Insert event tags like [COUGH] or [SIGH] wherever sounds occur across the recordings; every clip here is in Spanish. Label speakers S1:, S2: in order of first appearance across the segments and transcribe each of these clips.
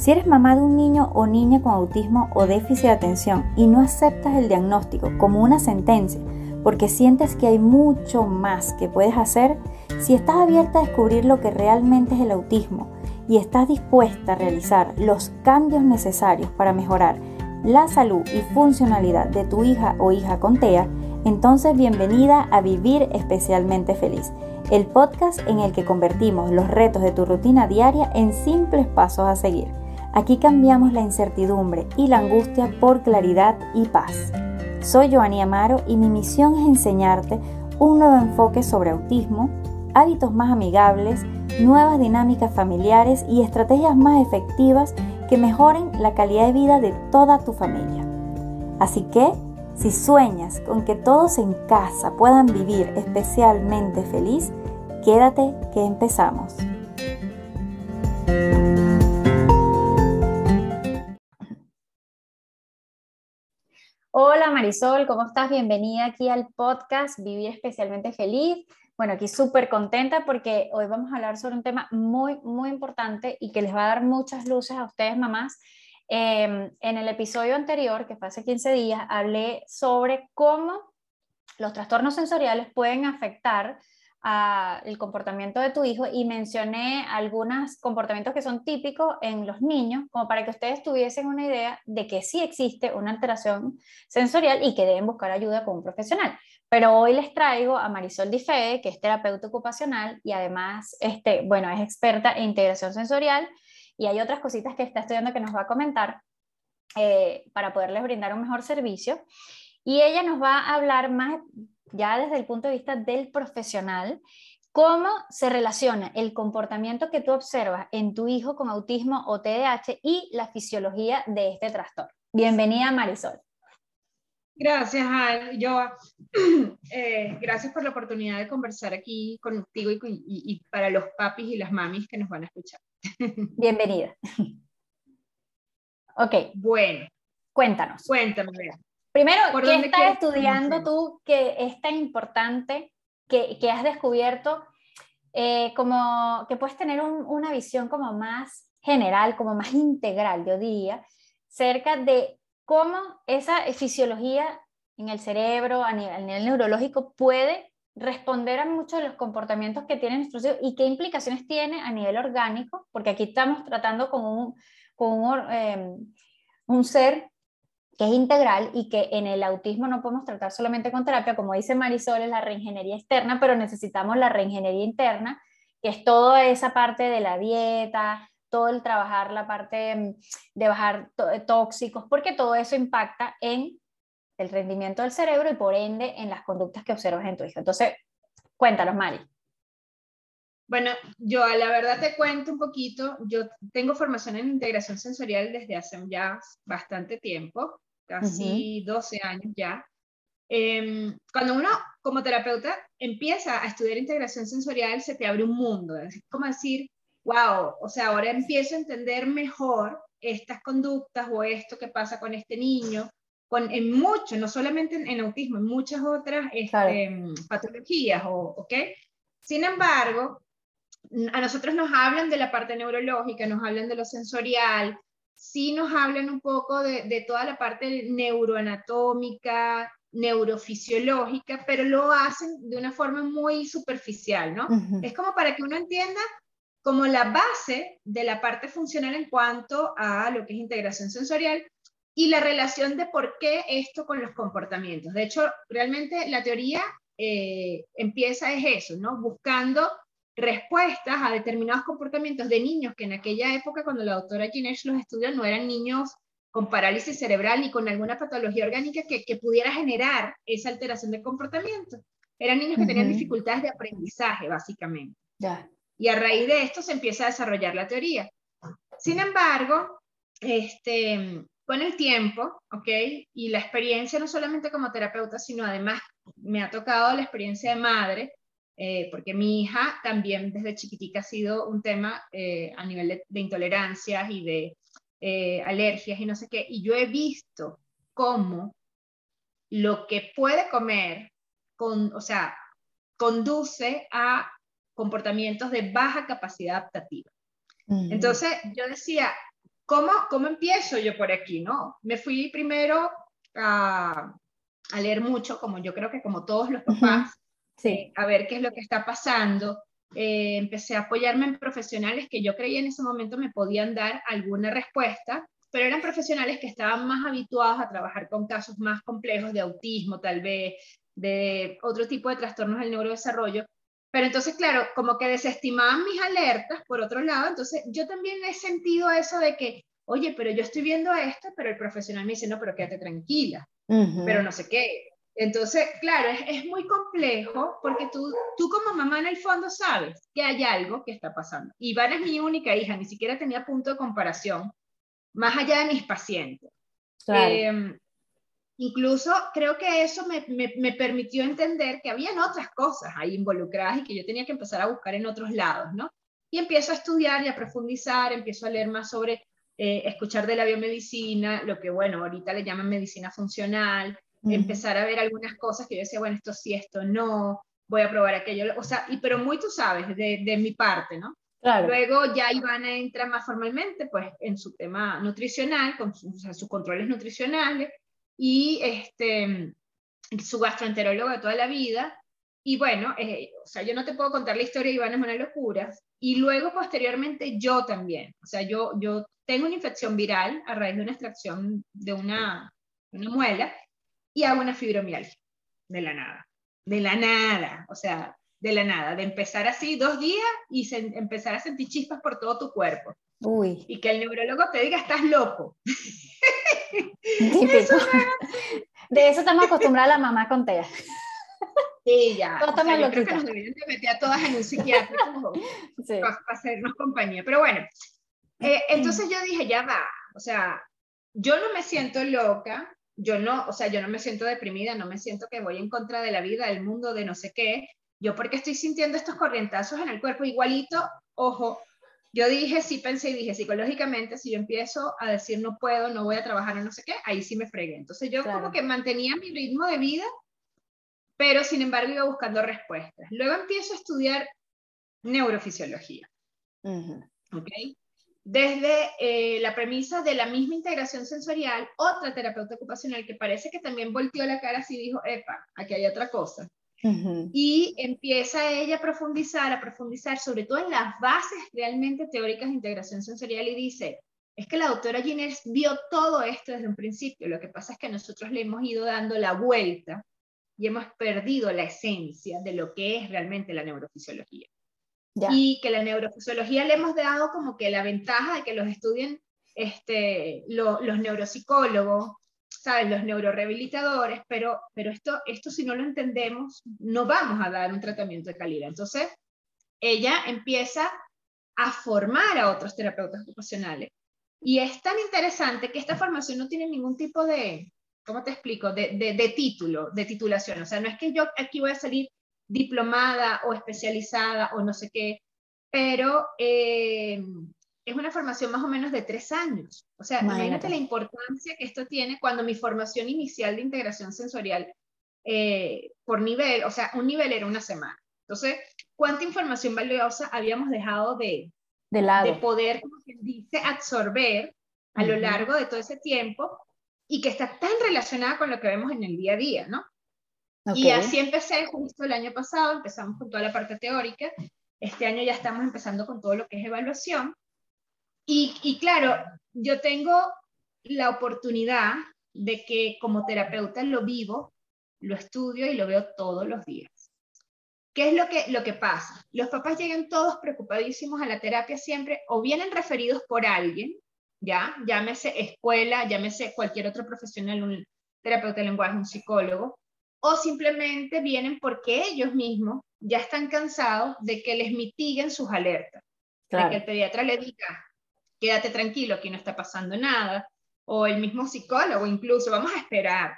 S1: Si eres mamá de un niño o niña con autismo o déficit de atención y no aceptas el diagnóstico como una sentencia porque sientes que hay mucho más que puedes hacer, si estás abierta a descubrir lo que realmente es el autismo y estás dispuesta a realizar los cambios necesarios para mejorar la salud y funcionalidad de tu hija o hija con TEA, entonces bienvenida a Vivir Especialmente Feliz, el podcast en el que convertimos los retos de tu rutina diaria en simples pasos a seguir. Aquí cambiamos la incertidumbre y la angustia por claridad y paz. Soy Joanny Amaro y mi misión es enseñarte un nuevo enfoque sobre autismo, hábitos más amigables, nuevas dinámicas familiares y estrategias más efectivas que mejoren la calidad de vida de toda tu familia. Así que, si sueñas con que todos en casa puedan vivir especialmente feliz, quédate que empezamos. Hola Marisol, ¿cómo estás? Bienvenida aquí al podcast Vivir especialmente feliz. Bueno, aquí súper contenta porque hoy vamos a hablar sobre un tema muy, muy importante y que les va a dar muchas luces a ustedes, mamás. Em, en el episodio anterior, que fue hace 15 días, hablé sobre cómo los trastornos sensoriales pueden afectar el comportamiento de tu hijo y mencioné algunos comportamientos que son típicos en los niños, como para que ustedes tuviesen una idea de que sí existe una alteración sensorial y que deben buscar ayuda con un profesional. Pero hoy les traigo a Marisol Difede, que es terapeuta ocupacional y además, este, bueno, es experta en integración sensorial y hay otras cositas que está estudiando que nos va a comentar eh, para poderles brindar un mejor servicio. Y ella nos va a hablar más ya desde el punto de vista del profesional, cómo se relaciona el comportamiento que tú observas en tu hijo con autismo o TDAH y la fisiología de este trastorno. Bienvenida Marisol.
S2: Gracias, Yo, [CLEARS THROAT] eh, gracias por la oportunidad de conversar aquí contigo y, y, para los papis y las mamis que nos van a escuchar. [LAUGHS]
S1: Bienvenida. [LAUGHS] Ok.
S2: Bueno.
S1: Cuéntanos.
S2: Cuéntame.
S1: Primero, ¿qué estás estudiando tú que es tan importante que, que has descubierto eh, como que puedes tener una visión como más general, como más integral, yo diría, cerca de cómo esa fisiología en el cerebro, a nivel, a nivel neurológico, puede responder a muchos de los comportamientos que tienen nuestros hijos y qué implicaciones tiene a nivel orgánico, porque aquí estamos tratando con un, con un, eh, un ser que es integral y que en el autismo no podemos tratar solamente con terapia, como dice Marisol, es la reingeniería externa, pero necesitamos la reingeniería interna, que es toda esa parte de la dieta, todo el trabajar la parte mm, de bajar tóxicos, porque todo eso impacta en el rendimiento del cerebro y por ende en las conductas que observas en tu hijo. Entonces, cuéntanos, Mari.
S2: Bueno, yo la verdad te cuento un poquito, yo tengo formación en integración sensorial desde hace ya bastante tiempo casi 12 años ya. Em, cuando uno como terapeuta empieza a estudiar integración sensorial, se te abre un mundo. Es como decir, wow, o sea, ahora empiezo a entender mejor estas conductas o esto que pasa con este niño, con, en mucho, no solamente en, autismo, en muchas otras este, patologías, o, ¿ok? Sin embargo, a nosotros nos hablan de la parte neurológica, nos hablan de lo sensorial, sí nos hablan un poco de, toda la parte neuroanatómica, neurofisiológica, pero lo hacen de una forma muy superficial, ¿no? Es como para que uno entienda como la base de la parte funcional en cuanto a lo que es integración sensorial y la relación de por qué esto con los comportamientos. De hecho, realmente la teoría eh, empieza es eso, ¿no? Buscando respuestas a determinados comportamientos de niños que en aquella época, cuando la doctora Ginesh los estudió, no eran niños con parálisis cerebral ni con alguna patología orgánica que, que pudiera generar esa alteración de comportamiento. Eran niños que tenían dificultades de aprendizaje, básicamente. Y a raíz de esto se empieza a desarrollar la teoría. Sin embargo, este, con el tiempo, ¿ok? Y la experiencia no solamente como terapeuta, sino además me ha tocado la experiencia de madre, eh, porque mi hija también desde chiquitica ha sido un tema eh, a nivel de, intolerancias y de eh, alergias y no sé qué, y yo he visto cómo lo que puede comer, con, o sea, conduce a comportamientos de baja capacidad adaptativa. Entonces yo decía, ¿cómo, ¿cómo empiezo yo por aquí? ¿no? Me fui primero a, a leer mucho, como yo creo que como todos los papás, sí. a ver qué es lo que está pasando. Eh, empecé a apoyarme en profesionales que yo creía en ese momento me podían dar alguna respuesta, pero eran profesionales que estaban más habituados a trabajar con casos más complejos de autismo, tal vez, de otro tipo de trastornos del neurodesarrollo. Pero entonces, claro, como que desestimaban mis alertas, por otro lado, entonces yo también he sentido eso de que, oye, pero yo estoy viendo esto, pero el profesional me dice, no, pero quédate tranquila, pero no sé qué. Entonces, claro, es, muy complejo porque tú, tú como mamá en el fondo sabes que hay algo que está pasando. Ivana es mi única hija, ni siquiera tenía punto de comparación, más allá de mis pacientes. Em, incluso creo que eso me, me, me, permitió entender que habían otras cosas ahí involucradas y que yo tenía que empezar a buscar en otros lados, ¿no? Y empiezo a estudiar y a profundizar, empiezo a leer más sobre eh, escuchar de la biomedicina, lo que, bueno, ahorita le llaman medicina funcional, empezar a ver algunas cosas que yo decía, bueno, esto sí, esto no, voy a probar aquello, o sea, y, pero muy tú sabes, de, de mi parte, ¿no? Claro. Luego ya Ivana entra más formalmente pues, en su tema nutricional, con sus controles nutricionales y este, su gastroenterólogo de toda la vida. Y bueno, eh, o sea, yo no te puedo contar la historia Ivana, es una locura. Y luego posteriormente yo también. O sea, yo, yo tengo una infección viral a raíz de una extracción de una, una muela y hago una fibromialgia de la nada. De la nada. O sea, de la nada, de empezar así dos días y empezar a sentir chispas por todo tu cuerpo. Uy. Y que el neurólogo te diga, estás loco. [LAUGHS]
S1: de eso estamos acostumbradas la mamá con TEA.
S2: Sí, ya. O sea, yo creo que nos deberían de meter a todas en un psiquiátrico [LAUGHS] para, hacernos compañía. Pero bueno, eh, entonces yo dije, ya va. O sea, yo no me siento loca, yo no, o sea, yo no me siento deprimida, no me siento que voy en contra de la vida, del mundo, de no sé qué, yo porque estoy sintiendo estos corrientazos en el cuerpo igualito, ojo, yo dije, sí pensé y dije, psicológicamente, si yo empiezo a decir no puedo, no voy a trabajar o no sé qué, ahí sí me fregué. Entonces yo como que mantenía mi ritmo de vida, pero sin embargo iba buscando respuestas. Luego empiezo a estudiar neurofisiología. Desde eh, la premisa de la misma integración sensorial, otra terapeuta ocupacional que parece que también volteó la cara y dijo, epa, aquí hay otra cosa. Y empieza ella a profundizar, a profundizar sobre todo en las bases realmente teóricas de integración sensorial y dice, es que la doctora Giners vio todo esto desde un principio, lo que pasa es que nosotros le hemos ido dando la vuelta y hemos perdido la esencia de lo que es realmente la neurofisiología. Y que la neurofisiología le hemos dado como que la ventaja de que los estudien este, los neuropsicólogos, ¿sabes? Los neurorehabilitadores, pero, pero esto, esto si no lo entendemos, no vamos a dar un tratamiento de calidad. Entonces, ella empieza a formar a otros terapeutas ocupacionales. Y es tan interesante que esta formación no tiene ningún tipo de, ¿cómo te explico? De, de, título, de titulación. O sea, no es que yo aquí voy a salir diplomada o especializada o no sé qué, pero eh, es una formación más o menos de tres años. O sea, imagínate, la importancia que esto tiene cuando mi formación inicial de integración sensorial eh, por nivel, o sea, un nivel era una semana. Entonces, ¿cuánta información valiosa habíamos dejado de, de, lado. de poder, como quien dice, absorber a lo largo de todo ese tiempo y que está tan relacionada con lo que vemos en el día a día, ¿no? Y así empecé justo el año pasado, empezamos con toda la parte teórica, este año ya estamos empezando con todo lo que es evaluación y, claro, yo tengo la oportunidad de que como terapeuta lo vivo, lo estudio y lo veo todos los días. ¿Qué es lo que, lo que pasa? Los papás llegan todos preocupadísimos a la terapia siempre o vienen referidos por alguien, ya, llámese escuela, llámese cualquier otro profesional, un terapeuta de lenguaje, un psicólogo, o simplemente vienen porque ellos mismos ya están cansados de que les mitiguen sus alertas, de que el pediatra le diga, quédate tranquilo, aquí no está pasando nada, o el mismo psicólogo incluso, vamos a esperar,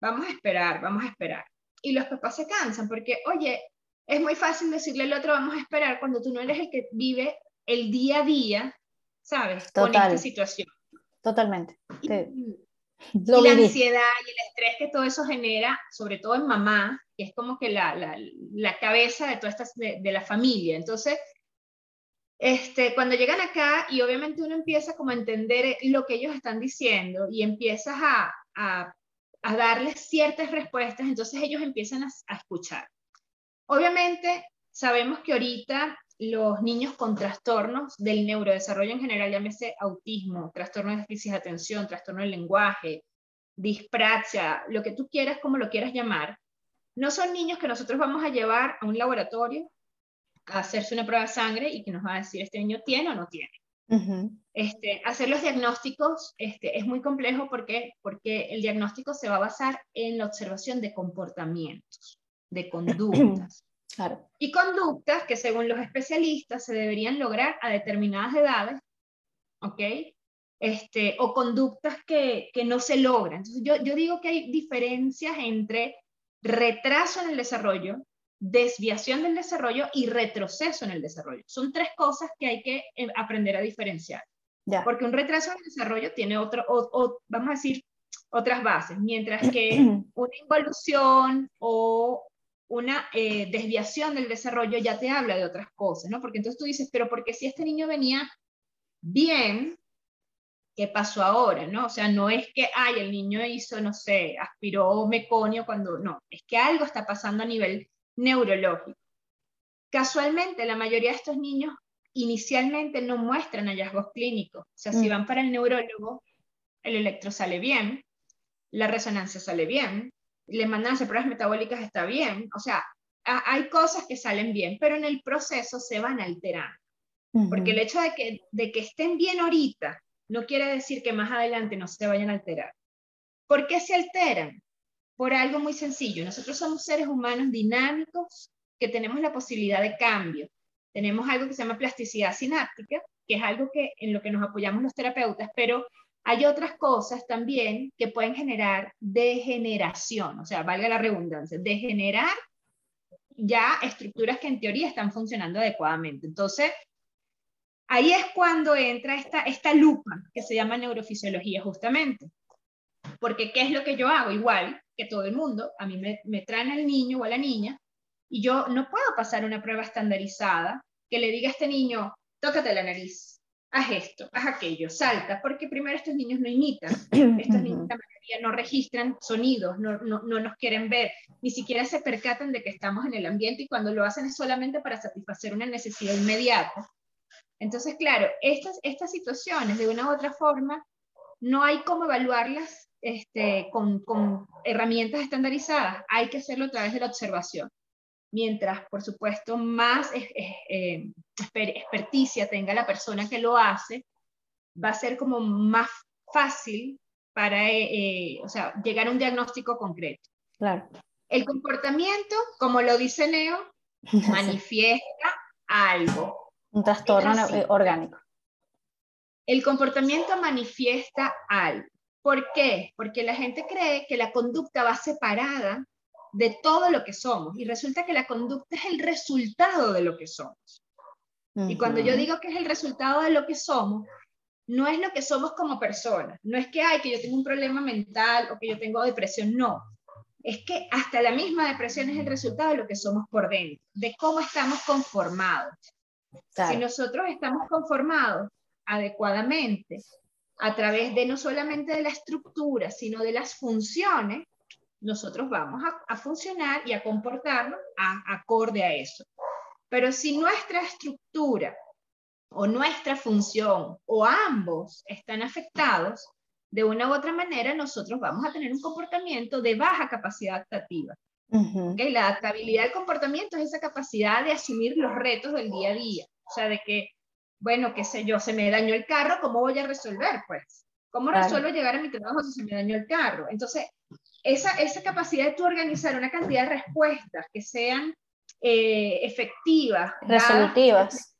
S2: vamos a esperar, vamos a esperar. Y los papás se cansan porque, oye, es muy fácil decirle al otro, vamos a esperar, cuando tú no eres el que vive el día a día, ¿sabes? Con esta situación.
S1: Totalmente.
S2: Y, [LAUGHS] la ansiedad y el estrés que todo eso genera, sobre todo en mamá, que es como que la, la, la cabeza de toda esta, de, de la familia. Entonces, este, cuando llegan acá y obviamente uno empieza como a entender lo que ellos están diciendo y empiezas a, a, a darles ciertas respuestas, entonces ellos empiezan a, a escuchar. Obviamente sabemos que ahorita los niños con trastornos del neurodesarrollo en general, llámese autismo, trastorno de déficit de atención, trastorno del lenguaje, dispraxia, lo que tú quieras, como lo quieras llamar, no son niños que nosotros vamos a llevar a un laboratorio a hacerse una prueba de sangre y que nos va a decir este niño tiene o no tiene. este, hacer los diagnósticos este, es muy complejo porque, porque el diagnóstico se va a basar en la observación de comportamientos, de conductas. Y conductas que según los especialistas se deberían lograr a determinadas edades, ¿ok? Este, o conductas que, que no se logran. Entonces yo, yo digo que hay diferencias entre retraso en el desarrollo, desviación del desarrollo y retroceso en el desarrollo. Son tres cosas que hay que eh, aprender a diferenciar. Porque un retraso en el desarrollo tiene otro, o, vamos a decir, otras bases, mientras que [CLEARS THROAT] una involución o una eh, desviación del desarrollo ya te habla de otras cosas, ¿no? Porque entonces tú dices, pero porque si este niño venía bien, ¿qué pasó ahora? ¿no? O sea, no es que, ay, el niño hizo, no sé, aspiró meconio cuando, no, es que algo está pasando a nivel neurológico. Casualmente, la mayoría de estos niños inicialmente no muestran hallazgos clínicos. O sea, si mm. van para el neurólogo, el electro sale bien, la resonancia sale bien, le mandan a hacer pruebas metabólicas, está bien. O sea, hay cosas que salen bien, pero en el proceso se van alterando. Porque el hecho de que, de que estén bien ahorita no quiere decir que más adelante no se vayan a alterar. ¿Por qué se alteran? Por algo muy sencillo. Nosotros somos seres humanos dinámicos que tenemos la posibilidad de cambio. Tenemos algo que se llama plasticidad sináptica, que es algo que, en lo que nos apoyamos los terapeutas, pero hay otras cosas también que pueden generar degeneración, o sea, valga la redundancia, degenerar ya estructuras que en teoría están funcionando adecuadamente. Entonces, Ahí es cuando entra esta, lupa que se llama neurofisiología justamente. Porque ¿qué es lo que yo hago? Igual que todo el mundo, a mí me, me traen al niño o a la niña y yo no puedo pasar una prueba estandarizada que le diga a este niño, tócate la nariz, haz esto, haz aquello, salta, porque primero estos niños no imitan, [CLEARS THROAT] estos niños la mayoría no registran sonidos, no, no, no, nos quieren ver, ni siquiera se percatan de que estamos en el ambiente y cuando lo hacen es solamente para satisfacer una necesidad inmediata. Entonces, claro, estas, estas situaciones de una u otra forma no hay cómo evaluarlas este, con, con, herramientas estandarizadas, hay que hacerlo a través de la observación. Mientras, por supuesto, más eh, experticia tenga la persona que lo hace, va a ser como más fácil para eh, eh, o sea, llegar a un diagnóstico concreto.
S1: Claro.
S2: El comportamiento, como lo dice Leo, [LAUGHS] manifiesta algo.
S1: Un trastorno orgánico.
S2: El comportamiento manifiesta algo. ¿Por qué? Porque la gente cree que la conducta va separada de todo lo que somos y resulta que la conducta es el resultado de lo que somos. Y cuando yo digo que es el resultado de lo que somos, no es lo que somos como personas, no es que hay que yo tengo un problema mental o que yo tengo depresión, no. Es que hasta la misma depresión es el resultado de lo que somos por dentro, de cómo estamos conformados. Si nosotros estamos conformados adecuadamente a través de no solamente de la estructura, sino de las funciones, nosotros vamos a, funcionar y a comportarnos acorde a eso. Pero si nuestra estructura o nuestra función o ambos están afectados, de una u otra manera nosotros vamos a tener un comportamiento de baja capacidad adaptativa. La adaptabilidad del comportamiento es esa capacidad de asumir los retos del día a día. O sea, de que, bueno, qué sé yo, se me dañó el carro, ¿cómo voy a resolver? Pues, ¿cómo resuelvo llegar a mi trabajo si se me dañó el carro? Entonces, esa, esa capacidad de tú organizar una cantidad de respuestas que sean eh, efectivas,
S1: resolutivas,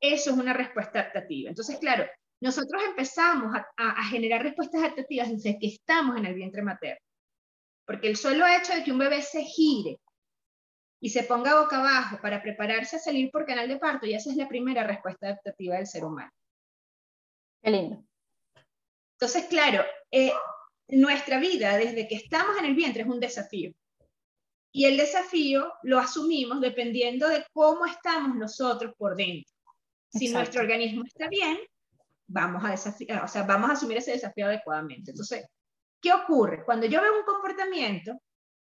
S2: eso es una respuesta adaptativa. Entonces, claro, nosotros empezamos a, a, generar respuestas adaptativas desde que estamos en el vientre materno. Porque el solo hecho de que un bebé se gire y se ponga boca abajo para prepararse a salir por canal de parto, y esa es la primera respuesta adaptativa del ser humano.
S1: Qué lindo.
S2: Entonces, claro, eh, nuestra vida desde que estamos en el vientre es un desafío. Y el desafío lo asumimos dependiendo de cómo estamos nosotros por dentro. Si nuestro organismo está bien, vamos a desafiar, o sea, vamos a asumir ese desafío adecuadamente. Entonces, ¿qué ocurre? Cuando yo veo un comportamiento,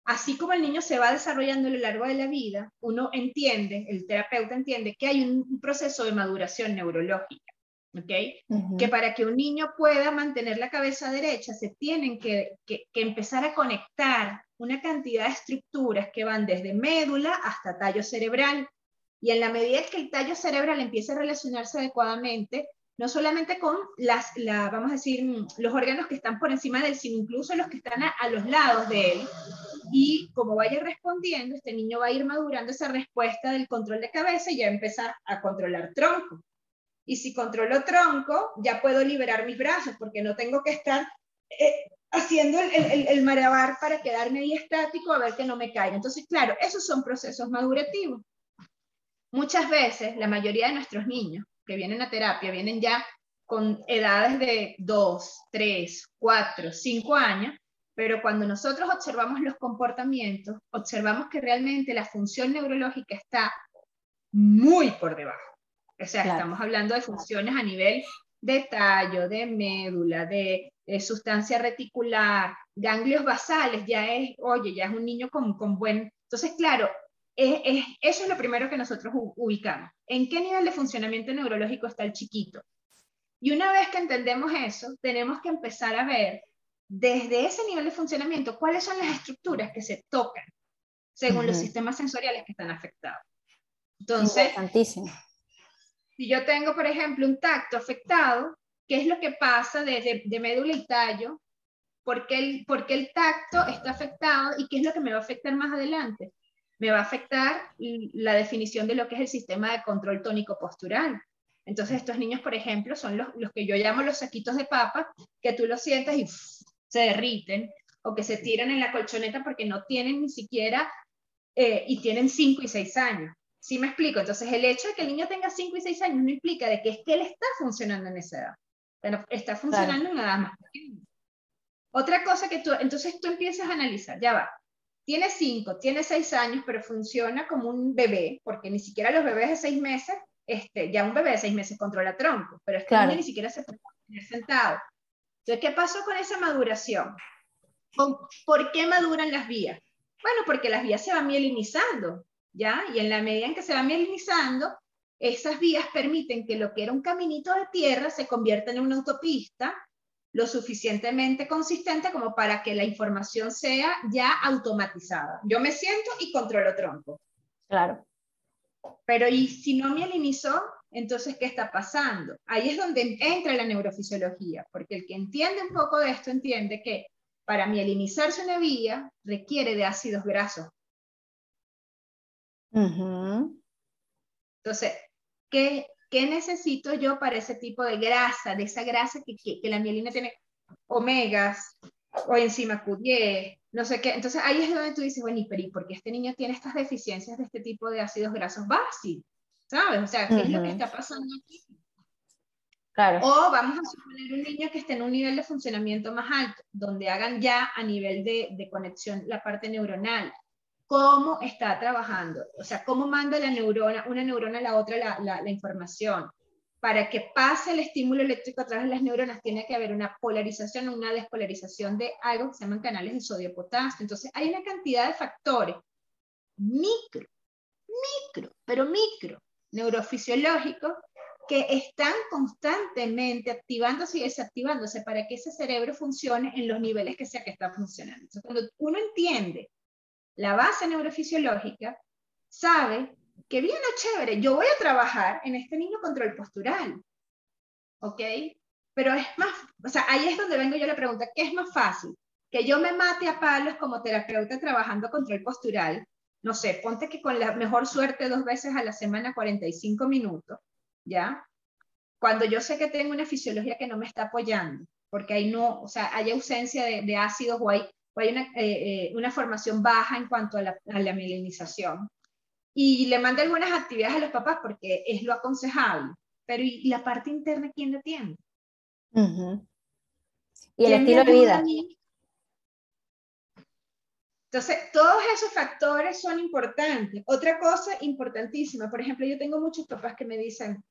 S2: así como el niño se va desarrollando a lo largo de la vida, uno entiende, el terapeuta entiende que hay un proceso de maduración neurológica. ¿Okay? Que para que un niño pueda mantener la cabeza derecha, se tienen que, que, empezar a conectar una cantidad de estructuras que van desde médula hasta tallo cerebral. Y en la medida que el tallo cerebral empiece a relacionarse adecuadamente, no solamente con las, la, vamos a decir, los órganos que están por encima de él, sino incluso los que están a, a los lados de él. Y como vaya respondiendo, este niño va a ir madurando esa respuesta del control de cabeza y ya empezar a controlar tronco. Y si controlo tronco, ya puedo liberar mis brazos porque no tengo que estar eh, haciendo el, el, el, marabar para quedarme ahí estático a ver que no me caiga. Entonces, claro, esos son procesos madurativos. Muchas veces, la mayoría de nuestros niños que vienen a terapia vienen ya con edades de 2, 3, 4, 5 años, pero cuando nosotros observamos los comportamientos, observamos que realmente la función neurológica está muy por debajo. O sea, estamos hablando de funciones a nivel de tallo, de médula, de, sustancia reticular, ganglios basales, ya es, oye, ya es un niño con, con buen... Entonces, claro, es, eso es lo primero que nosotros ubicamos. ¿En qué nivel de funcionamiento neurológico está el chiquito? Y una vez que entendemos eso, tenemos que empezar a ver desde ese nivel de funcionamiento cuáles son las estructuras que se tocan según los sistemas sensoriales que están afectados. Entonces, si yo tengo, por ejemplo, un tacto afectado, ¿qué es lo que pasa desde de médula y tallo? ¿Por qué, el, ¿Por el tacto está afectado y qué es lo que me va a afectar más adelante? Me va a afectar la definición de lo que es el sistema de control tónico postural. Entonces, estos niños, por ejemplo, son los, los que yo llamo los saquitos de papa, que tú los sientas y se derriten, o que se tiran en la colchoneta porque no tienen ni siquiera, eh, y tienen 5 y 6 años. ¿Sí me explico? Entonces, el hecho de que el niño tenga 5 y 6 años no implica de que es que él está funcionando en esa edad. está funcionando en una edad más pequeña. Otra cosa que tú, entonces tú empiezas a analizar, ya va, tiene 5, tiene 6 años, pero funciona como un bebé, porque ni siquiera los bebés de 6 meses, este, ya un bebé de 6 meses controla tronco, pero es que ni siquiera se puede tener sentado. Entonces, ¿qué pasó con esa maduración? ¿Por qué maduran las vías? Bueno, porque las vías se van mielinizando. ¿Ya? Y en la medida en que se va mielinizando, esas vías permiten que lo que era un caminito de tierra se convierta en una autopista lo suficientemente consistente como para que la información sea ya automatizada. Yo me siento y controlo tronco.
S1: Claro.
S2: Pero ¿y si no mielinizó? Entonces, ¿qué está pasando? Ahí es donde entra la neurofisiología, porque el que entiende un poco de esto entiende que para mielinizarse una vía requiere de ácidos grasos entonces, ¿qué, ¿qué, necesito yo para ese tipo de grasa, de esa grasa que, que, la mielina tiene omegas o enzima Q10, no sé qué? Entonces ahí es donde tú dices, bueno, ¿y por qué este niño tiene estas deficiencias de este tipo de ácidos grasos básicos? ¿Sabes? O sea, ¿qué es lo que está pasando aquí?
S1: Claro.
S2: O vamos a suponer un niño que esté en un nivel de funcionamiento más alto, donde hagan ya a nivel de, de conexión la parte neuronal, cómo está trabajando, o sea, cómo manda la neurona, una neurona a la otra la, la, información. Para que pase el estímulo eléctrico a través de las neuronas, tiene que haber una polarización, una despolarización de algo que se llaman canales de sodio-potasio. Entonces, hay una cantidad de factores micro, micro, pero micro, neurofisiológicos que están constantemente activándose y desactivándose para que ese cerebro funcione en los niveles que sea que está funcionando. Entonces, cuando uno entiende la base neurofisiológica, sabe que bien o chévere, yo voy a trabajar en este niño control postural. ¿Ok? Pero es más, o sea, ahí es donde vengo yo la pregunta, ¿qué es más fácil? Que yo me mate a palos como terapeuta trabajando control postural, no sé, ponte que con la mejor suerte dos veces a la semana 45 minutos, ¿ya? Cuando yo sé que tengo una fisiología que no me está apoyando, porque hay no, o sea, hay ausencia de, de ácidos o hay o hay una, eh, eh, una, formación baja en cuanto a la, a la mielinización. Y le manda algunas actividades a los papás porque es lo aconsejable. Pero ¿y la parte interna quién la tiene?
S1: Y el estilo de vida.
S2: Entonces, todos esos factores son importantes. Otra cosa importantísima, por ejemplo, yo tengo muchos papás que me dicen,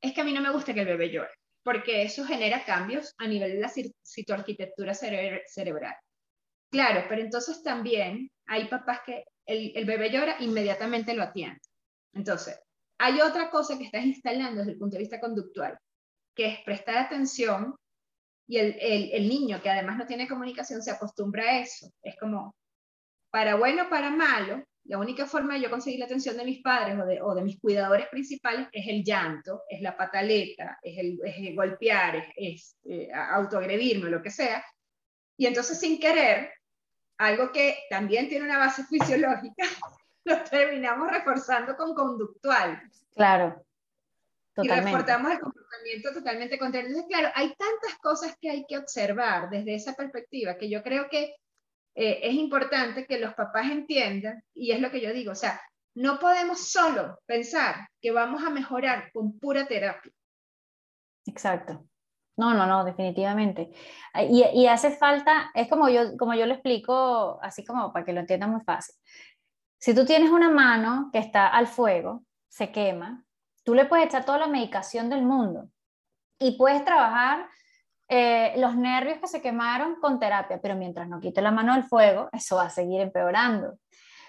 S2: es que a mí no me gusta que el bebé llore, porque eso genera cambios a nivel de la citoarquitectura cerebral. Claro, pero entonces también hay papás que el, el bebé llora, inmediatamente lo atienden. Entonces, hay otra cosa que estás instalando desde el punto de vista conductual, que es prestar atención y el, el, niño que además no tiene comunicación se acostumbra a eso. Es como, para bueno o para malo, la única forma de yo conseguir la atención de mis padres o de, o de mis cuidadores principales es el llanto, es la pataleta, es el, es golpear, es, es eh, autoagredirme, lo que sea. Y entonces sin querer, algo que también tiene una base [LAUGHS] fisiológica, lo terminamos reforzando con conductual.
S1: Claro.
S2: Totalmente. Y reforzamos el comportamiento totalmente contrario. Entonces, claro, hay tantas cosas que hay que observar desde esa perspectiva que yo creo que eh, es importante que los papás entiendan, y es lo que yo digo, o sea, no podemos solo pensar que vamos a mejorar con pura terapia.
S1: Exacto. No, no, no, definitivamente. Y, y, hace falta, es como yo, como yo lo explico, así como para que lo entiendan muy fácil. Si tú tienes una mano que está al fuego, se quema, tú le puedes echar toda la medicación del mundo y puedes trabajar eh, los nervios que se quemaron con terapia, pero mientras no quite la mano del fuego, eso va a seguir empeorando.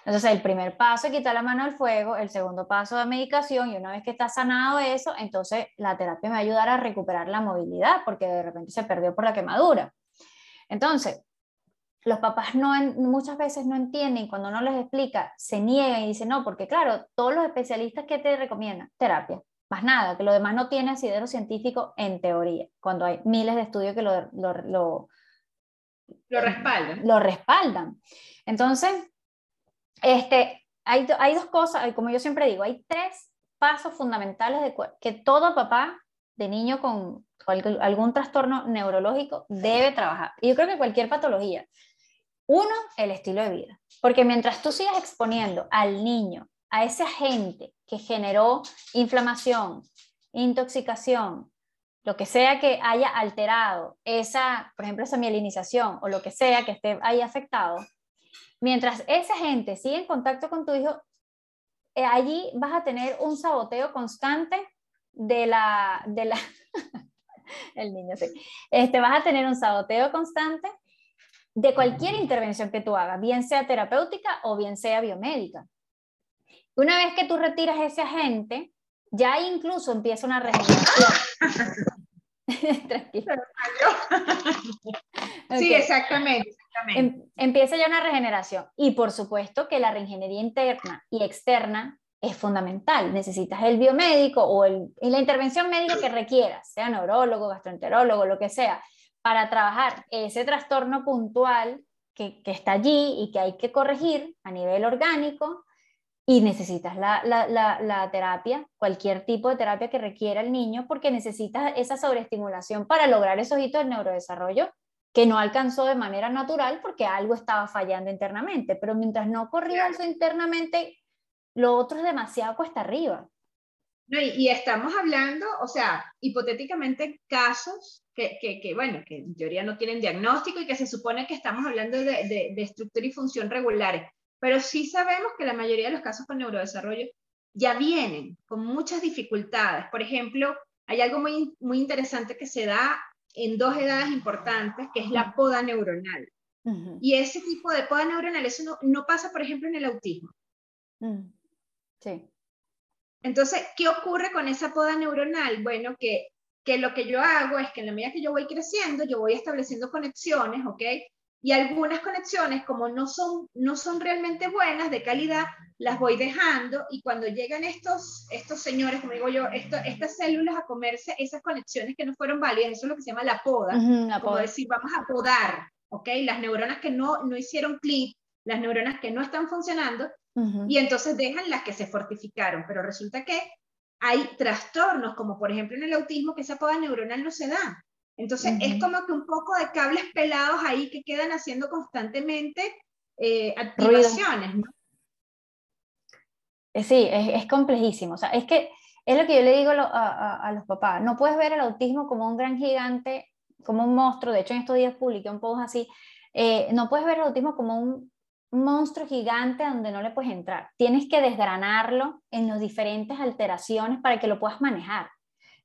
S1: Entonces, el primer paso es quitar la mano del fuego, el segundo paso de medicación, y una vez que está sanado eso, entonces la terapia me va a ayudar a recuperar la movilidad, porque de repente se perdió por la quemadura. Entonces, los papás no, muchas veces no entienden, cuando uno les explica, se niegan y dicen, no, porque claro, todos los especialistas que te recomiendan, terapia, más nada, que lo demás no tiene asidero científico en teoría, cuando hay miles de estudios que lo, lo,
S2: lo, lo respaldan.
S1: Lo respaldan. Entonces, este, hay, hay dos cosas, como yo siempre digo, hay tres pasos fundamentales que todo papá de niño con algún trastorno neurológico debe trabajar. Y yo creo que cualquier patología, uno, el estilo de vida. Porque mientras tú sigas exponiendo al niño a ese agente que generó inflamación, intoxicación, lo que sea que haya alterado esa, por ejemplo, esa mielinización o lo que sea que esté ahí afectado, mientras ese agente sigue en contacto con tu hijo, eh, allí vas a tener un saboteo constante de la, de la [LAUGHS] el niño sí, este, vas a tener un saboteo constante de cualquier intervención que tú hagas, bien sea terapéutica o bien sea biomédica. Una vez que tú retiras ese agente, ya incluso empieza una regeneración. [LAUGHS] [LAUGHS]
S2: Sí, exactamente. Em,
S1: empieza ya una regeneración. Y por supuesto que la reingeniería interna y externa es fundamental. Necesitas el biomédico o el, la intervención médica que requieras, sea neurólogo, gastroenterólogo, lo que sea, para trabajar ese trastorno puntual que, está allí y que hay que corregir a nivel orgánico y necesitas la, la, terapia, cualquier tipo de terapia que requiera el niño, porque necesitas esa sobreestimulación para lograr esos hitos del neurodesarrollo que no alcanzó de manera natural porque algo estaba fallando internamente, pero mientras no corría eso internamente, lo otro es demasiado cuesta arriba.
S2: No, y, estamos hablando, o sea, hipotéticamente casos que, que, que, bueno, que en teoría no tienen diagnóstico y que se supone que estamos hablando de, de, de, estructura y función regulares, pero sí sabemos que la mayoría de los casos con neurodesarrollo ya vienen con muchas dificultades. Por ejemplo, hay algo muy, muy interesante que se da en dos edades importantes, que es la poda neuronal. Y ese tipo de poda neuronal, eso no, no pasa, por ejemplo, en el autismo.
S1: Mm. Sí.
S2: Entonces, ¿qué ocurre con esa poda neuronal? Bueno, que, que lo que yo hago es que en la medida que yo voy creciendo, yo voy estableciendo conexiones, ¿ok? Y algunas conexiones, como no son, no son realmente buenas, de calidad, las voy dejando y cuando llegan estos, estos señores, como digo yo, estas células a comerse esas conexiones que no fueron válidas, eso es lo que se llama la poda, la como decir, vamos a podar, ¿ok? Las neuronas que no, no hicieron clic, las neuronas que no están funcionando, y entonces dejan las que se fortificaron, pero resulta que hay trastornos, como por ejemplo en el autismo, que esa poda neuronal no se da. Entonces es como que un poco de cables pelados ahí que quedan haciendo constantemente eh, activaciones.
S1: Eh, sí, es, es, complejísimo. O sea, es que es lo que yo le digo a, a, los papás. No puedes ver el autismo como un gran gigante, como un monstruo. De hecho, en estos días publiqué un post así. Eh, no puedes ver el autismo como un monstruo gigante donde no le puedes entrar. Tienes que desgranarlo en las diferentes alteraciones para que lo puedas manejar.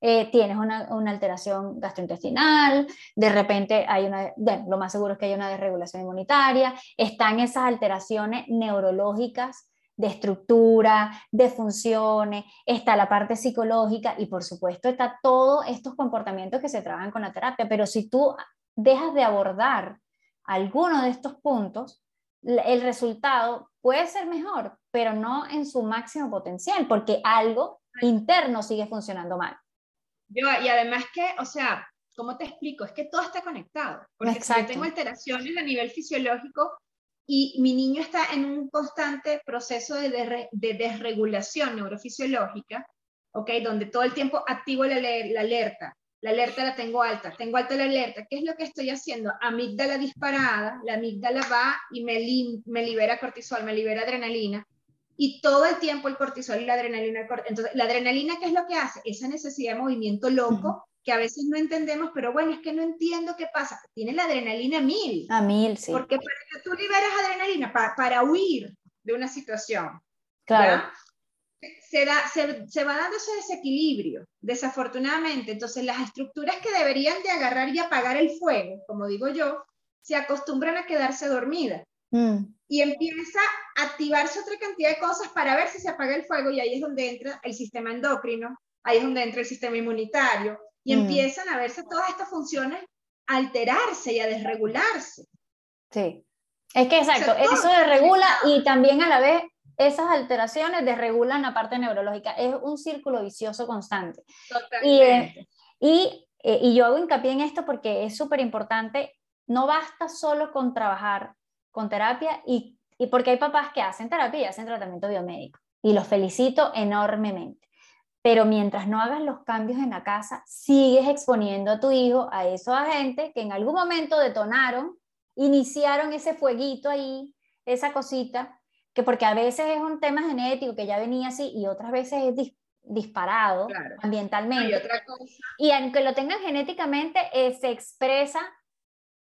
S1: Eh, tienes una, alteración gastrointestinal, de repente hay una, bueno, lo más seguro es que hay una desregulación inmunitaria, están esas alteraciones neurológicas de estructura, de funciones, está la parte psicológica y por supuesto está todos estos comportamientos que se trabajan con la terapia, pero si tú dejas de abordar alguno de estos puntos, el resultado puede ser mejor, pero no en su máximo potencial, porque algo interno sigue funcionando mal.
S2: Yo, y además que, o sea, ¿cómo te explico? Es que todo está conectado. Porque si yo tengo alteraciones a nivel fisiológico y mi niño está en un constante proceso de, de desregulación neurofisiológica, ¿ok? Donde todo el tiempo activo la, la alerta, la alerta la tengo alta, tengo alta la alerta, ¿qué es lo que estoy haciendo? Amígdala disparada, la amígdala va y me, me libera cortisol, me libera adrenalina, y todo el tiempo el cortisol y la adrenalina. Entonces, la adrenalina, ¿qué es lo que hace? Esa necesidad de movimiento loco que a veces no entendemos, pero bueno, es que no entiendo qué pasa. Tiene la adrenalina a mil.
S1: A mil, sí.
S2: Porque para que tú liberas adrenalina, para, para huir de una situación.
S1: Claro.
S2: Se, da, se, se, va dando ese desequilibrio, desafortunadamente. Entonces, las estructuras que deberían de agarrar y apagar el fuego, como digo yo, se acostumbran a quedarse dormidas. Mm. Y empieza a activarse otra cantidad de cosas para ver si se apaga el fuego y ahí es donde entra el sistema endocrino, ahí es donde entra el sistema inmunitario y mm. empiezan a verse todas estas funciones alterarse y a desregularse.
S1: Sí, es que exacto, eso desregula y también a la vez esas alteraciones desregulan la parte neurológica. Es un círculo vicioso constante. Y, eh, y, eh, y yo hago hincapié en esto porque es súper importante. No basta solo con trabajar con terapia y, y porque hay papás que hacen terapia y hacen tratamiento biomédico. Y los felicito enormemente. Pero mientras no hagas los cambios en la casa, sigues exponiendo a tu hijo a esos agentes que en algún momento detonaron, iniciaron ese fueguito ahí, esa cosita, que porque a veces es un tema genético que ya venía así y otras veces es disparado ambientalmente. Y aunque lo tengan genéticamente, eh, se expresa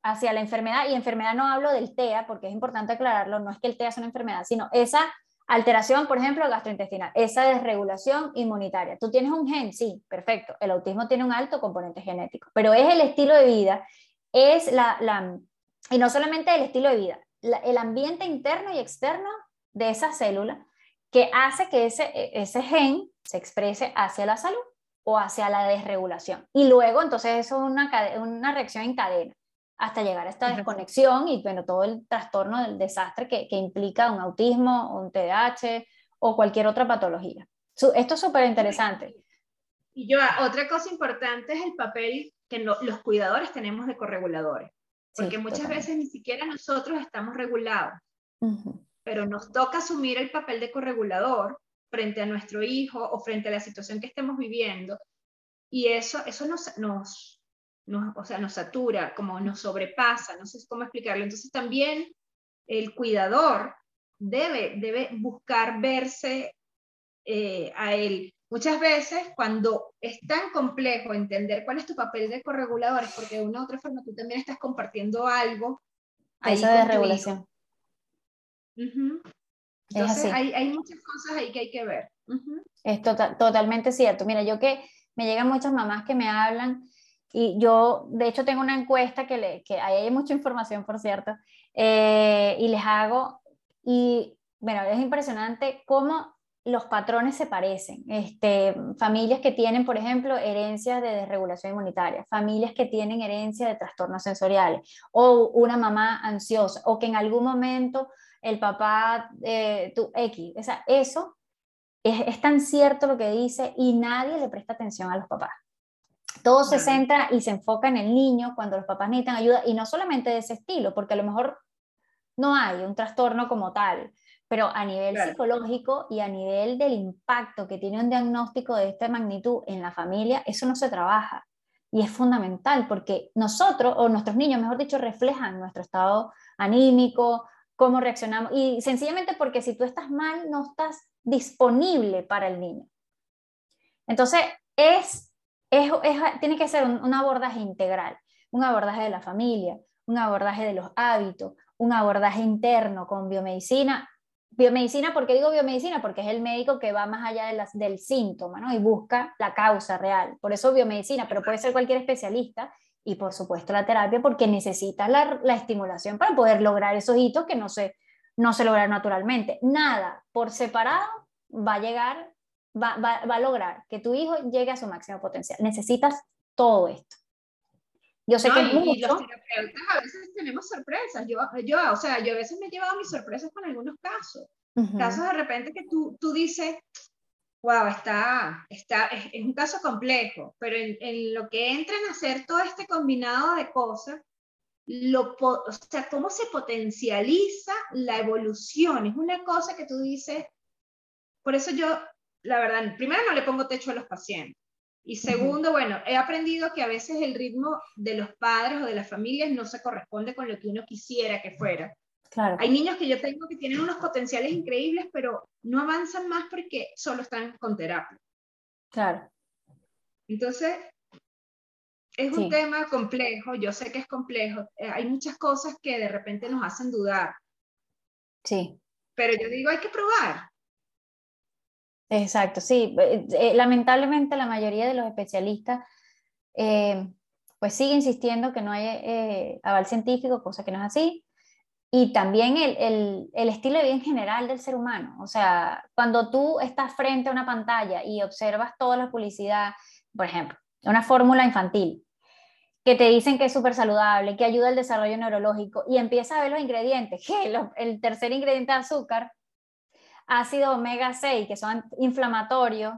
S1: hacia la enfermedad, y enfermedad no hablo del TEA, porque es importante aclararlo, no es que el TEA sea una enfermedad, sino esa alteración, por ejemplo, gastrointestinal, esa desregulación inmunitaria. Tú tienes un gen, sí, perfecto, el autismo tiene un alto componente genético, pero es el estilo de vida, es la, la y no solamente el estilo de vida, el ambiente interno y externo de esa célula que hace que ese, ese gen se exprese hacia la salud o hacia la desregulación. Y luego, entonces, eso es una, una reacción en cadena hasta llegar a esta desconexión y bueno, todo el trastorno del desastre que, que implica un autismo, un TDAH o cualquier otra patología. Esto es súper interesante.
S2: Y yo, otra cosa importante es el papel que los cuidadores tenemos de correguladores, porque muchas veces ni siquiera nosotros estamos regulados, pero nos toca asumir el papel de corregulador frente a nuestro hijo o frente a la situación que estemos viviendo, y eso, eso nos, nos, nos, o sea, nos satura, como nos sobrepasa, no sé cómo explicarlo. Entonces también el cuidador debe, debe buscar verse eh, a él. Muchas veces cuando es tan complejo entender cuál es tu papel de corregulador, es porque de una u otra forma tú también estás compartiendo algo.
S1: Esa de regulación.
S2: Entonces hay, hay, muchas cosas ahí que hay que ver.
S1: Es tota-, totalmente cierto. Mira, yo que me llegan muchas mamás que me hablan y yo, de hecho, tengo una encuesta que, le, que ahí hay mucha información, por cierto, eh, y les hago, y bueno, es impresionante cómo los patrones se parecen. Este, familias que tienen, por ejemplo, herencias de desregulación inmunitaria, familias que tienen herencia de trastornos sensoriales, o una mamá ansiosa, o que en algún momento el papá, eh, tu X, o sea, eso es, es tan cierto lo que dice y nadie le presta atención a los papás. Todo se centra y se enfoca en el niño cuando los papás necesitan ayuda y no solamente de ese estilo, porque a lo mejor no hay un trastorno como tal, pero a nivel psicológico y a nivel del impacto que tiene un diagnóstico de esta magnitud en la familia, eso no se trabaja. Y es fundamental porque nosotros, o nuestros niños, mejor dicho, reflejan nuestro estado anímico, cómo reaccionamos. Y sencillamente porque si tú estás mal, no estás disponible para el niño. Entonces, es tiene que ser un, abordaje integral, un abordaje de la familia, un abordaje de los hábitos, un abordaje interno con biomedicina. Biomedicina, ¿por qué digo biomedicina? Porque es el médico que va más allá de las, del síntoma ¿no? y busca la causa real. Por eso biomedicina, pero puede ser cualquier especialista y por supuesto la terapia porque necesitas la, la estimulación para poder lograr esos hitos que no se, no se logran naturalmente. Nada por separado va a llegar, va, va, va a lograr que tu hijo llegue a su máximo potencial. Necesitas todo esto.
S2: Yo sé que mucho. Y los terapeutas a veces tenemos sorpresas. Yo, yo, o sea, yo a veces me he llevado mis sorpresas con algunos casos. Casos de repente que tú, tú dices, wow, está, está, es, un caso complejo, pero en, en, lo que entran a hacer todo este combinado de cosas, lo, o sea, cómo se potencializa la evolución. Es una cosa que tú dices, por eso yo, la verdad, primero no le pongo techo a los pacientes. Y segundo, bueno, he aprendido que a veces el ritmo de los padres o de las familias no se corresponde con lo que uno quisiera que fuera. Claro. Hay niños que yo tengo que tienen unos potenciales increíbles, pero no avanzan más porque solo están con terapia.
S1: Claro.
S2: Entonces, es un tema complejo, yo sé que es complejo, eh, hay muchas cosas que de repente nos hacen dudar.
S1: Sí.
S2: Pero yo digo, hay que probar.
S1: Exacto, sí. Eh, eh, lamentablemente la mayoría de los especialistas eh, pues sigue insistiendo que no hay aval científico, cosa que no es así. Y también el, el, el, estilo de vida en general del ser humano. O sea, cuando tú estás frente a una pantalla y observas toda la publicidad, por ejemplo, una fórmula infantil, que te dicen que es súper saludable, que ayuda al desarrollo neurológico, y empiezas a ver los ingredientes, [LAUGHS] que el tercer ingrediente es azúcar, ácido omega 6, que son inflamatorios,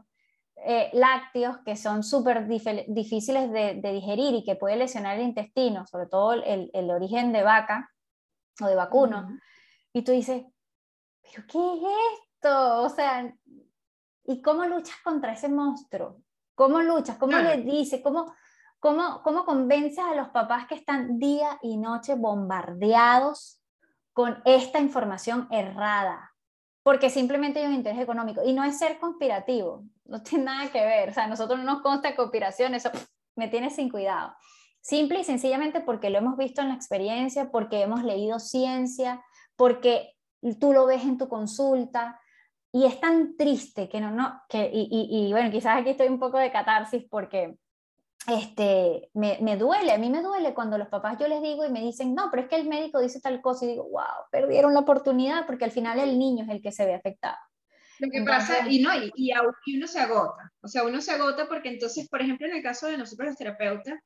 S1: eh, lácteos, que son súper difíciles de, digerir y que puede lesionar el intestino, sobre todo el, el origen de vaca o de vacuno. Y tú dices, ¿pero qué es esto? O sea, ¿y cómo luchas contra ese monstruo? ¿Cómo luchas? ¿Cómo le dices? ¿Cómo, cómo, ¿Cómo convences a los papás que están día y noche bombardeados con esta información errada? Porque simplemente hay un interés económico. Y no es ser conspirativo, no tiene nada que ver. O sea, a nosotros no nos consta conspiración, eso me tiene sin cuidado. Simple y sencillamente porque lo hemos visto en la experiencia, porque hemos leído ciencia, porque tú lo ves en tu consulta. Y es tan triste que no, no, que, y, y, y bueno, quizás aquí estoy un poco de catarsis porque este, me, me, duele, a mí me duele cuando los papás yo les digo y me dicen, no, pero es que el médico dice tal cosa y digo, wow, perdieron la oportunidad porque al final el niño es el que se ve afectado.
S2: Lo que pasa, y no, y, y, uno se agota, o sea, uno se agota porque entonces, por ejemplo, en el caso de nosotros los terapeutas,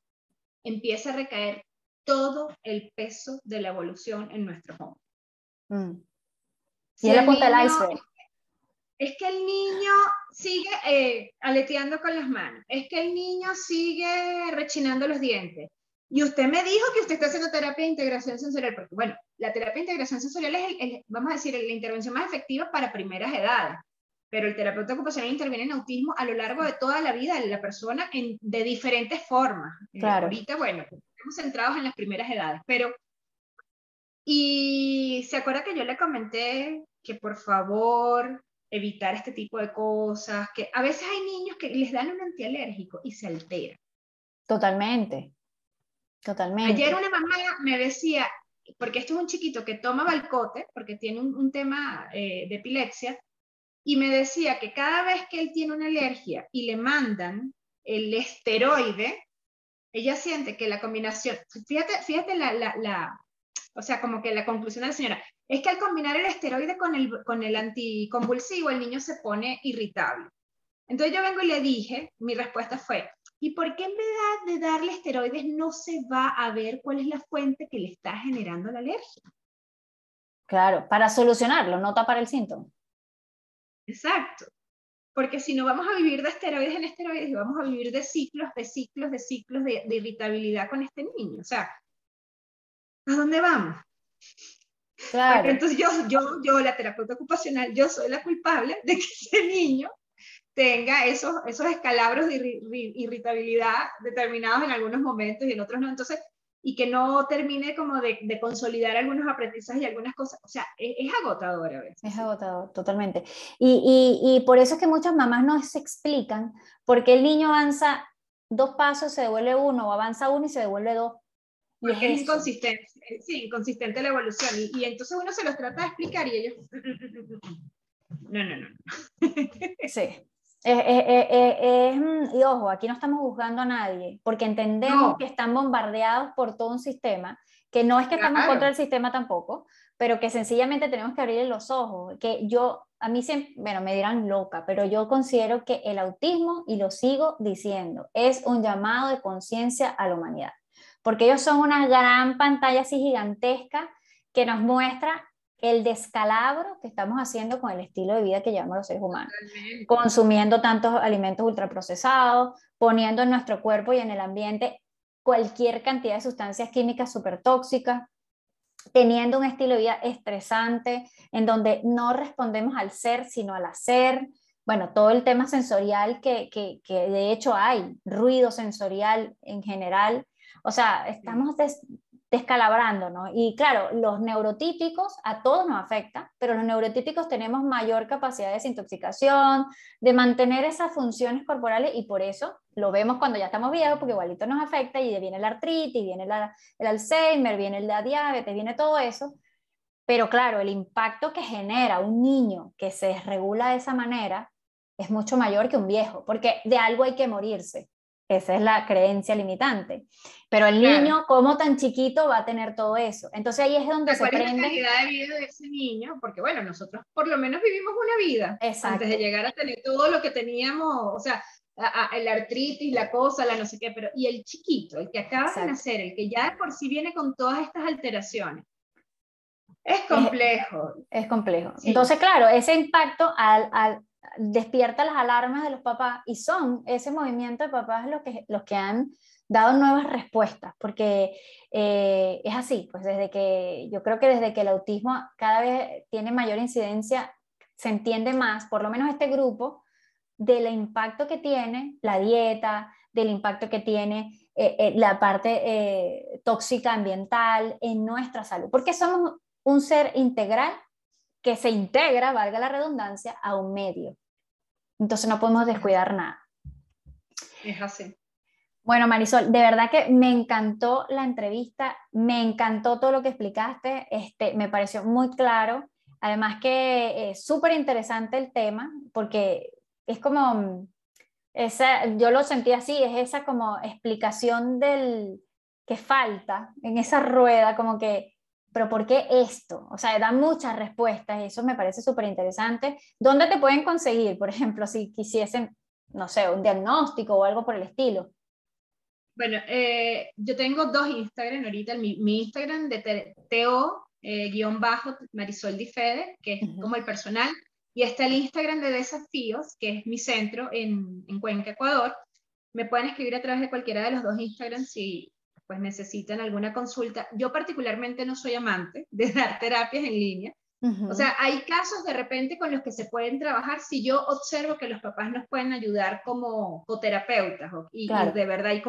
S2: empieza a recaer todo el peso de la evolución en nuestro hombro.
S1: Mm. Si la punta del iceberg
S2: es que el niño sigue eh, aleteando con las manos, es que el niño sigue rechinando los dientes. Y usted me dijo que usted está haciendo terapia de integración sensorial, porque bueno, la terapia de integración sensorial es, vamos a decir, la intervención más efectiva para primeras edades, pero el terapeuta ocupacional interviene en autismo a lo largo de toda la vida de la persona en, de diferentes formas. Eh, claro. ahorita, bueno, estamos centrados en las primeras edades, pero... Y se acuerda que yo le comenté que por favor evitar este tipo de cosas, que a veces hay niños que les dan un antialérgico y se alteran.
S1: Totalmente, totalmente.
S2: Ayer una mamá me decía, porque este es un chiquito que toma balcote, porque tiene un, tema eh, de epilepsia, y me decía que cada vez que él tiene una alergia y le mandan el esteroide, ella siente que la combinación, fíjate, fíjate la, la, la o sea, como que la conclusión de la señora, es que al combinar el esteroide con el, con el anticonvulsivo, el niño se pone irritable. Entonces yo vengo y le dije, mi respuesta fue, ¿y por qué en vez de darle esteroides no se va a ver cuál es la fuente que le está generando la alergia?
S1: Claro, para solucionarlo, no tapar el síntoma.
S2: Exacto. Porque si no vamos a vivir de esteroides en esteroides y vamos a vivir de ciclos, de ciclos, de ciclos de, de irritabilidad con este niño. O sea, ¿a dónde vamos? Claro. entonces yo, yo, yo, la terapeuta ocupacional, yo soy la culpable de que ese niño tenga esos, esos escalabros de irritabilidad determinados en algunos momentos y en otros no. Entonces, y que no termine como de, de consolidar algunos aprendizajes y algunas cosas. O sea, es, es agotador a veces.
S1: Es agotador, totalmente. Y, y, y por eso es que muchas mamás no se explican por qué el niño avanza dos pasos, se devuelve uno, o avanza uno y se devuelve dos
S2: Porque es, inconsistente, sí, inconsistente la evolución. Y, y, entonces uno se los trata de explicar y ellos... No, no, no. [LAUGHS]
S1: Sí. y ojo, aquí no estamos juzgando a nadie, porque entendemos que están bombardeados por todo un sistema, que no es que estamos contra el sistema tampoco, pero que sencillamente tenemos que abrir los ojos, que yo, a mí siempre, bueno, me dirán loca, pero yo considero que el autismo, y lo sigo diciendo, es un llamado de conciencia a la humanidad, porque ellos son una gran pantalla así gigantesca que nos muestra el descalabro que estamos haciendo con el estilo de vida que llevamos los seres humanos, consumiendo tantos alimentos ultraprocesados, poniendo en nuestro cuerpo y en el ambiente cualquier cantidad de sustancias químicas súper tóxicas, teniendo un estilo de vida estresante, en donde no respondemos al ser, sino al hacer. Bueno, todo el tema sensorial que, que, que de hecho hay, ruido sensorial en general. O sea, estamos descalabrándonos. Y claro, los neurotípicos a todos nos afecta, pero los neurotípicos tenemos mayor capacidad de desintoxicación, de mantener esas funciones corporales y por eso lo vemos cuando ya estamos viejos, porque igualito nos afecta y viene la artritis, viene el Alzheimer, viene la diabetes, viene todo eso. Pero claro, el impacto que genera un niño que se desregula de esa manera es mucho mayor que un viejo, porque de algo hay que morirse. Esa es la creencia limitante. Pero el niño, como tan chiquito, va a tener todo eso. Entonces ahí es donde se prende.
S2: la calidad de vida de ese niño? Porque bueno, nosotros por lo menos vivimos una vida antes de llegar a tener todo lo que teníamos, o sea, la artritis, la cosa, la no sé qué, pero y el chiquito, el que acaba de nacer, el que ya por sí viene con todas estas alteraciones. Es complejo.
S1: Es, complejo. Entonces, claro, ese impacto al, al, despierta las alarmas de los papás y son ese movimiento de papás los que, los que han dado nuevas respuestas, porque eh, es así, pues desde que yo creo que desde que el autismo cada vez tiene mayor incidencia, se entiende más, por lo menos este grupo, del impacto que tiene la dieta, del impacto que tiene eh, eh, la parte tóxica ambiental en nuestra salud, porque somos un ser integral que se integra, valga la redundancia, a un medio. Entonces no podemos descuidar nada.
S2: Es así.
S1: Bueno, Marisol, de verdad que me encantó la entrevista, me encantó todo lo que explicaste, este, me pareció muy claro, además que es súper interesante el tema, porque es como, esa, yo lo sentí así, es esa como explicación del que falta en esa rueda, como que pero ¿por qué esto? O sea, da muchas respuestas y eso me parece súper interesante. ¿Dónde te pueden conseguir, por ejemplo, si quisiesen, no sé, un diagnóstico o algo por el estilo?
S2: Bueno, eh, yo tengo dos Instagram ahorita, mi, Instagram de Teo, eh, guion bajo, Marisol Di Fede, que es como el personal, y está el Instagram de Desafíos, que es mi centro en, en Cuenca, Ecuador. Me pueden escribir a través de cualquiera de los dos Instagram si, pues necesitan alguna consulta. Yo particularmente no soy amante de [LAUGHS] dar terapias en línea. O sea, hay casos de repente con los que se pueden trabajar si yo observo que los papás nos pueden ayudar como coterapeutas y, de verdad y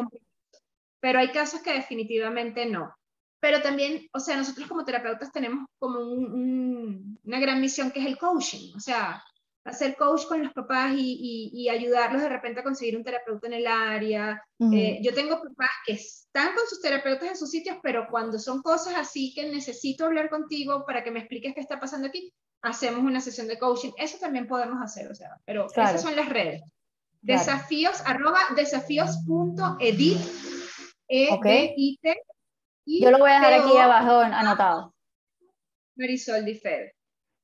S2: Pero hay casos que definitivamente no. Pero también, o sea, nosotros como terapeutas tenemos como una gran misión que es el coaching. O sea, hacer coach con los papás y, y, ayudarlos de repente a conseguir un terapeuta en el área. Eh, yo tengo papás que están con sus terapeutas en sus sitios, pero cuando son cosas así que necesito hablar contigo para que me expliques qué está pasando aquí, hacemos una sesión de coaching. Eso también podemos hacer, o sea, pero esas son las redes. Desafíos, arroba desafíos.edit, e -T,
S1: Yo lo voy a dejar aquí abajo anotado.
S2: Marisol Di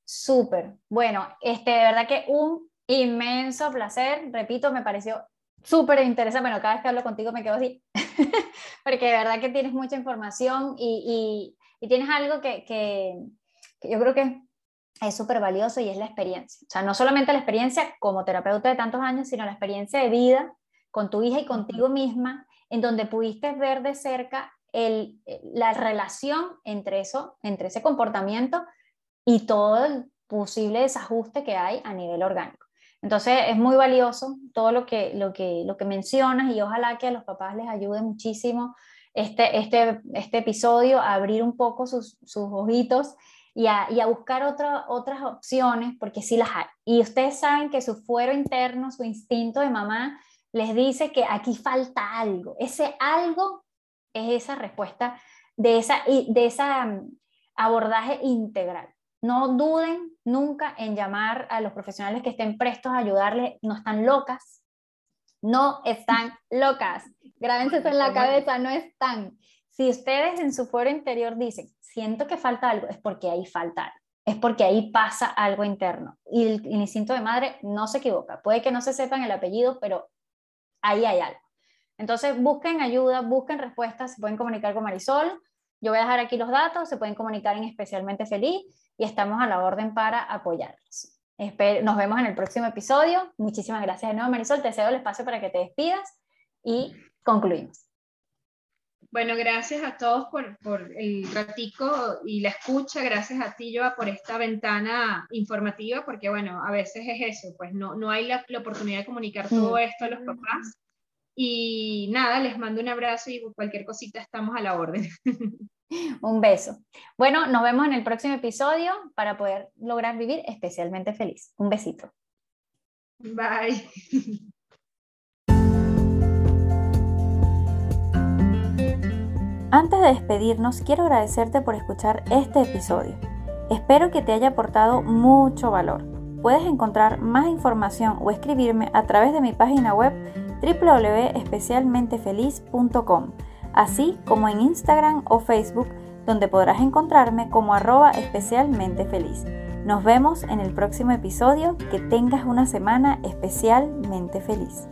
S1: Súper. Bueno, este, de verdad que un inmenso placer. Repito, me pareció súper interesante. Bueno, cada vez que hablo contigo me quedo así, [LAUGHS] porque de verdad que tienes mucha información y, y, tienes algo que, que, yo creo que es súper valioso y es la experiencia. O sea, no solamente la experiencia como terapeuta de tantos años, sino la experiencia de vida con tu hija y contigo misma, en donde pudiste ver de cerca el, la relación entre eso, entre ese comportamiento y todo el posible desajuste que hay a nivel orgánico. Entonces es muy valioso todo lo que, lo que, lo que mencionas y ojalá que a los papás les ayude muchísimo este, este, este episodio a abrir un poco sus, sus ojitos y a, y a buscar otra, otras opciones, porque sí las hay. Y ustedes saben que su fuero interno, su instinto de mamá, les dice que aquí falta algo. Ese algo es esa respuesta de esa, de esa mm, abordaje integral. No duden nunca en llamar a los profesionales que estén prestos a ayudarles, no están locas, no están [LAUGHS] locas. Grábense eso en la cabeza, no están. Si ustedes en su fuero interior dicen, siento que falta algo, es porque ahí falta algo es porque ahí pasa algo interno. Y el, instinto de madre no se equivoca. Puede que no se sepan el apellido, pero ahí hay algo. Entonces, busquen ayuda, busquen respuestas, se pueden comunicar con Marisol. Yo voy a dejar aquí los datos, se pueden comunicar en Especialmente Feliz y estamos a la orden para apoyarlos. Nos vemos en el próximo episodio. Muchísimas gracias de nuevo, Marisol. Te cedo el espacio para que te despidas y concluimos.
S2: Bueno, gracias a todos por, por, el ratico y la escucha, gracias a ti, Joa, por esta ventana informativa, porque bueno, a veces es eso, pues no, no hay la, oportunidad de comunicar todo mm. esto a los papás. Y nada, les mando un abrazo y cualquier cosita estamos a la orden. [LAUGHS]
S1: Un beso. Bueno, nos vemos en el próximo episodio para poder lograr vivir especialmente feliz. Un besito.
S2: Bye.
S1: Antes de despedirnos, quiero agradecerte por escuchar este episodio. Espero que te haya aportado mucho valor. Puedes encontrar más información o escribirme a través de mi página web www.especialmentefeliz.com, así como en Instagram o Facebook, donde podrás encontrarme como arroba especialmente feliz. Nos vemos en el próximo episodio. Que tengas una semana especialmente feliz.